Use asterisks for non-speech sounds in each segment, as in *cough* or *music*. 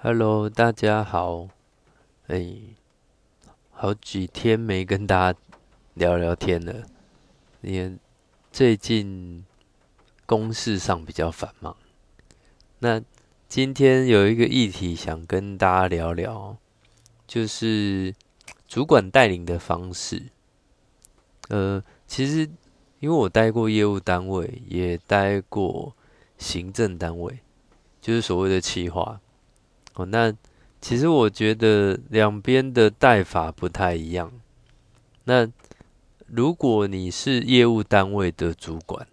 Hello，大家好。哎，好几天没跟大家聊聊天了。你最近公事上比较繁忙。那今天有一个议题想跟大家聊聊，就是主管带领的方式。呃，其实因为我待过业务单位，也待过行政单位，就是所谓的企划。哦，那其实我觉得两边的带法不太一样。那如果你是业务单位的主管，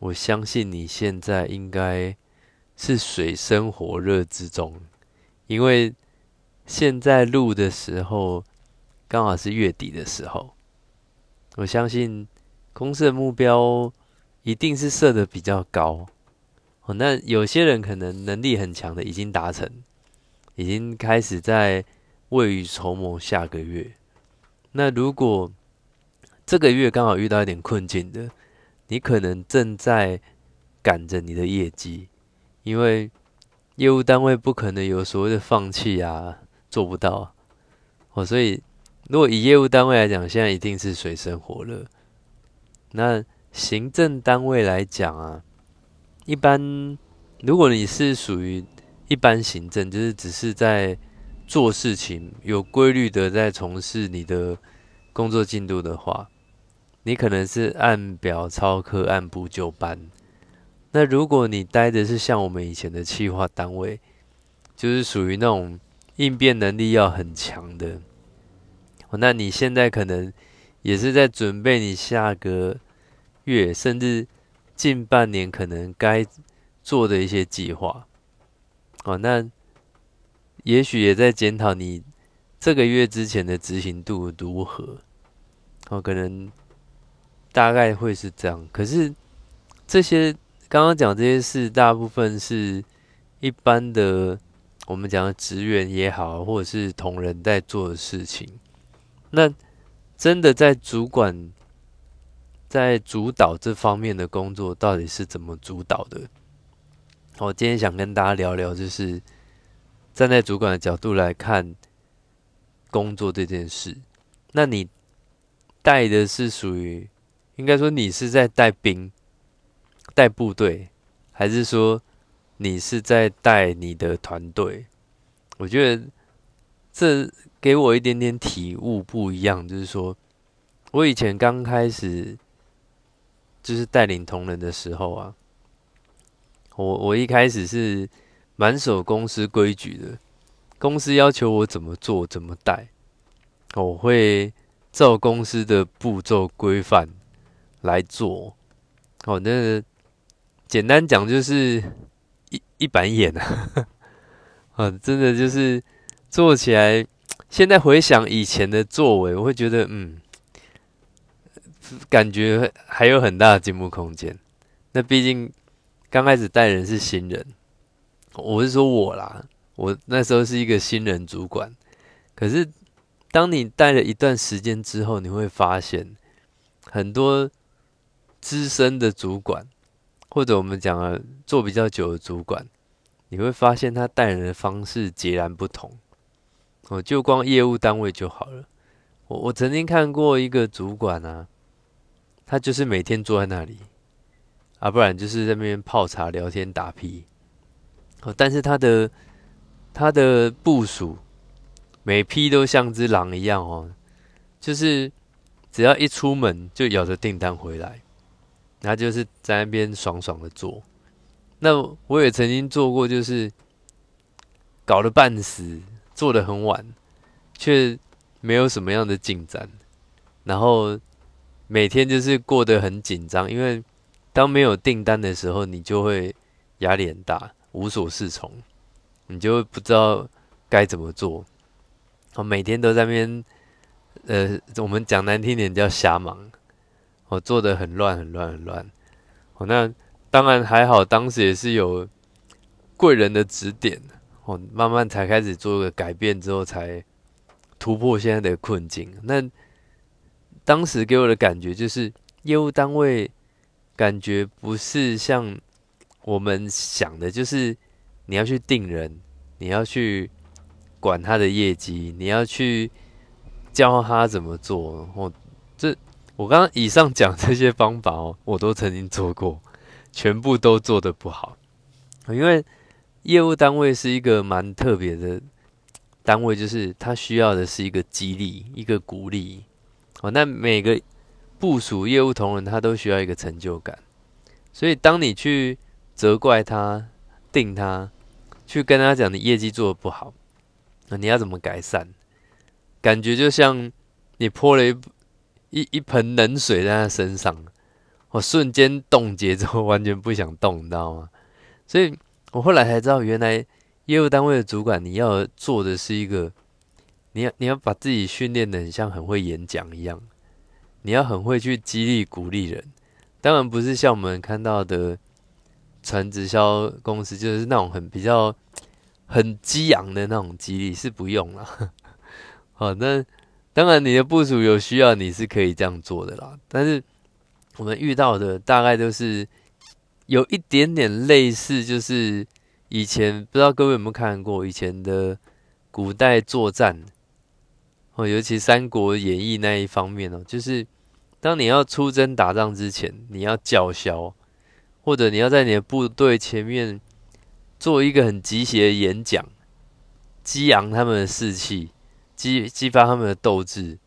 我相信你现在应该是水深火热之中，因为现在录的时候刚好是月底的时候。我相信公司的目标一定是设的比较高。哦，那有些人可能能力很强的已经达成。已经开始在未雨绸缪下个月。那如果这个月刚好遇到一点困境的，你可能正在赶着你的业绩，因为业务单位不可能有所谓的放弃啊，做不到啊哦。所以如果以业务单位来讲，现在一定是水深火热。那行政单位来讲啊，一般如果你是属于。一般行政就是只是在做事情，有规律的在从事你的工作进度的话，你可能是按表操课、按部就班。那如果你待的是像我们以前的企划单位，就是属于那种应变能力要很强的，那你现在可能也是在准备你下个月甚至近半年可能该做的一些计划。哦，那也许也在检讨你这个月之前的执行度如何？哦，可能大概会是这样。可是这些刚刚讲这些事，大部分是一般的，我们讲的职员也好，或者是同仁在做的事情。那真的在主管在主导这方面的工作，到底是怎么主导的？我今天想跟大家聊聊，就是站在主管的角度来看工作这件事。那你带的是属于，应该说你是在带兵、带部队，还是说你是在带你的团队？我觉得这给我一点点体悟不一样，就是说我以前刚开始就是带领同仁的时候啊。我我一开始是蛮守公司规矩的，公司要求我怎么做怎么带，我会照公司的步骤规范来做。哦，那简单讲就是一一板眼啊，啊，真的就是做起来。现在回想以前的作为，我会觉得嗯，感觉还有很大的进步空间。那毕竟。刚开始带人是新人，我是说我啦，我那时候是一个新人主管。可是当你带了一段时间之后，你会发现很多资深的主管，或者我们讲了做比较久的主管，你会发现他带人的方式截然不同。哦，就光业务单位就好了。我我曾经看过一个主管啊，他就是每天坐在那里。啊，不然就是在那边泡茶、聊天、打屁。哦，但是他的他的部署每批都像只狼一样哦，就是只要一出门就咬着订单回来，然后就是在那边爽爽的做。那我也曾经做过，就是搞了半死，做的很晚，却没有什么样的进展，然后每天就是过得很紧张，因为。当没有订单的时候，你就会压力很大，无所适从，你就会不知道该怎么做。我每天都在那边，呃，我们讲难听点叫瞎忙，我做的很乱，很乱，很乱。哦，那当然还好，当时也是有贵人的指点，哦，慢慢才开始做个改变，之后才突破现在的困境。那当时给我的感觉就是业务单位。感觉不是像我们想的，就是你要去定人，你要去管他的业绩，你要去教他怎么做。我这我刚刚以上讲这些方法哦，我都曾经做过，全部都做的不好。因为业务单位是一个蛮特别的单位，就是他需要的是一个激励，一个鼓励。哦，那每个部署业务同仁他都需要一个成就感，所以当你去责怪他、定他，去跟他讲你业绩做的不好，那你要怎么改善？感觉就像你泼了一一一盆冷水在他身上，我瞬间冻结之后完全不想动，你知道吗？所以我后来才知道，原来业务单位的主管你要做的是一个。你要你要把自己训练的很像很会演讲一样，你要很会去激励鼓励人。当然不是像我们看到的传直销公司，就是那种很比较很激昂的那种激励是不用了。*laughs* 好，那当然你的部署有需要，你是可以这样做的啦。但是我们遇到的大概都是有一点点类似，就是以前不知道各位有没有看过以前的古代作战。哦，尤其《三国演义》那一方面哦，就是当你要出征打仗之前，你要叫嚣，或者你要在你的部队前面做一个很集血的演讲，激扬他们的士气，激激发他们的斗志，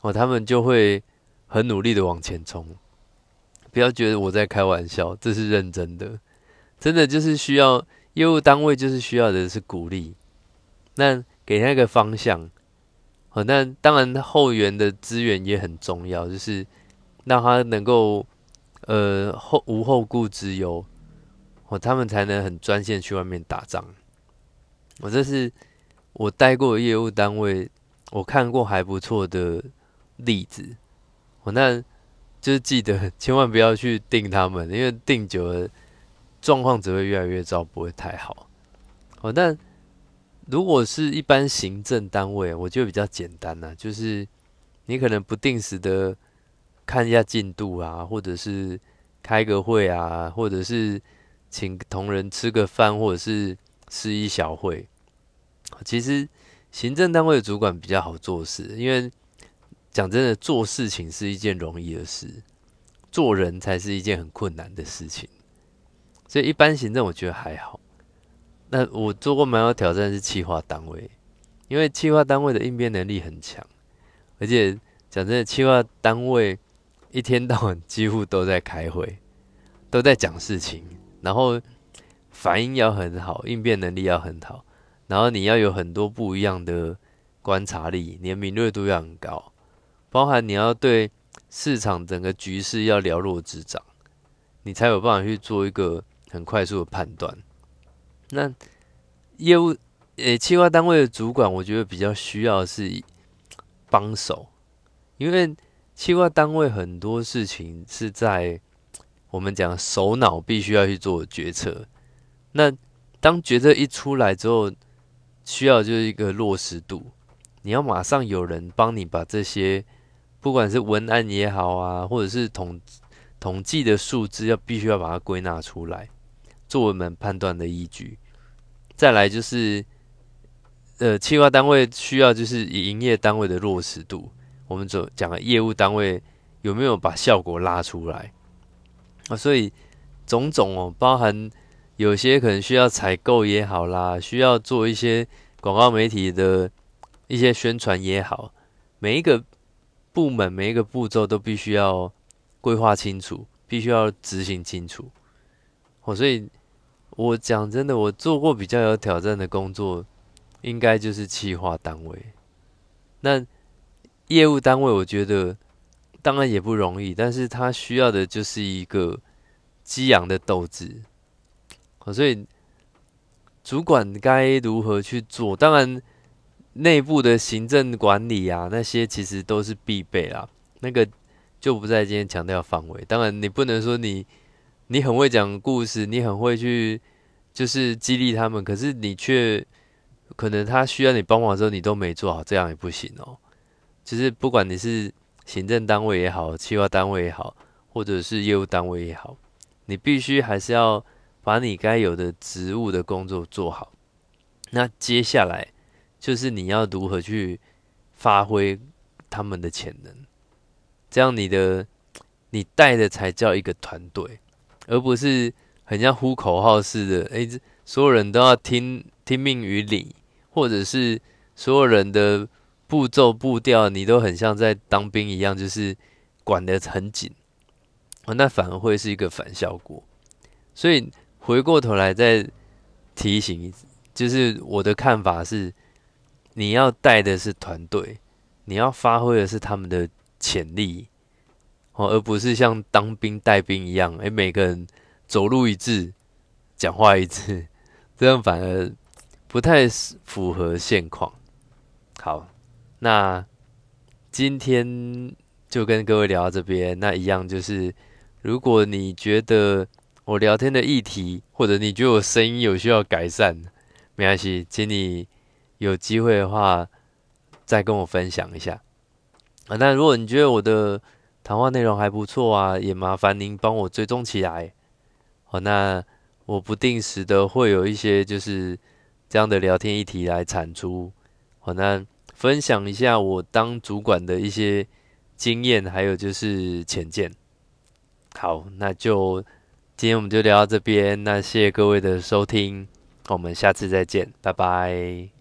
哦，他们就会很努力的往前冲。不要觉得我在开玩笑，这是认真的，真的就是需要业务单位就是需要的是鼓励，那给他一个方向。哦，那当然后援的资源也很重要，就是让他能够呃后无后顾之忧，哦，他们才能很专线去外面打仗。我这是我待过的业务单位，我看过还不错的例子。我那就是记得 *laughs* 千万不要去定他们，因为定久了状况只会越来越糟，不会太好。哦，那。如果是一般行政单位，我觉得比较简单呐，就是你可能不定时的看一下进度啊，或者是开个会啊，或者是请同仁吃个饭，或者是吃一小会。其实行政单位的主管比较好做事，因为讲真的，做事情是一件容易的事，做人才是一件很困难的事情。所以一般行政我觉得还好。那我做过蛮有挑战是企划单位，因为企划单位的应变能力很强，而且讲真的，企划单位一天到晚几乎都在开会，都在讲事情，然后反应要很好，应变能力要很好，然后你要有很多不一样的观察力，你的敏锐度要很高，包含你要对市场整个局势要了若指掌，你才有办法去做一个很快速的判断。那业务诶，企划单位的主管，我觉得比较需要是帮手，因为企划单位很多事情是在我们讲首脑必须要去做决策。那当决策一出来之后，需要就是一个落实度，你要马上有人帮你把这些，不管是文案也好啊，或者是统统计的数字，要必须要把它归纳出来。作为我们判断的依据，再来就是，呃，企划单位需要就是以营业单位的落实度，我们走讲业务单位有没有把效果拉出来啊？所以种种哦，包含有些可能需要采购也好啦，需要做一些广告媒体的一些宣传也好，每一个部门每一个步骤都必须要规划清楚，必须要执行清楚哦，所以。我讲真的，我做过比较有挑战的工作，应该就是企划单位。那业务单位，我觉得当然也不容易，但是他需要的就是一个激昂的斗志。所以主管该如何去做？当然，内部的行政管理啊，那些其实都是必备啦。那个就不在今天强调范围。当然，你不能说你。你很会讲故事，你很会去就是激励他们，可是你却可能他需要你帮忙的时候，你都没做好，这样也不行哦。就是不管你是行政单位也好，企划单位也好，或者是业务单位也好，你必须还是要把你该有的职务的工作做好。那接下来就是你要如何去发挥他们的潜能，这样你的你带的才叫一个团队，而不是很像呼口号似的，诶，所有人都要听听命于你，或者是所有人的步骤步调你都很像在当兵一样，就是管得很紧，那反而会是一个反效果。所以回过头来再提醒一次。就是我的看法是，你要带的是团队，你要发挥的是他们的潜力，哦，而不是像当兵带兵一样，哎，每个人走路一致，讲话一致，这样反而不太符合现况。好，那今天就跟各位聊到这边，那一样就是，如果你觉得我聊天的议题，或者你觉得我声音有需要改善，没关系，请你有机会的话再跟我分享一下啊。那如果你觉得我的谈话内容还不错啊，也麻烦您帮我追踪起来。好，那我不定时的会有一些就是这样的聊天议题来产出。好，那分享一下我当主管的一些经验，还有就是浅见。好，那就今天我们就聊到这边。那谢谢各位的收听。我们下次再见，拜拜。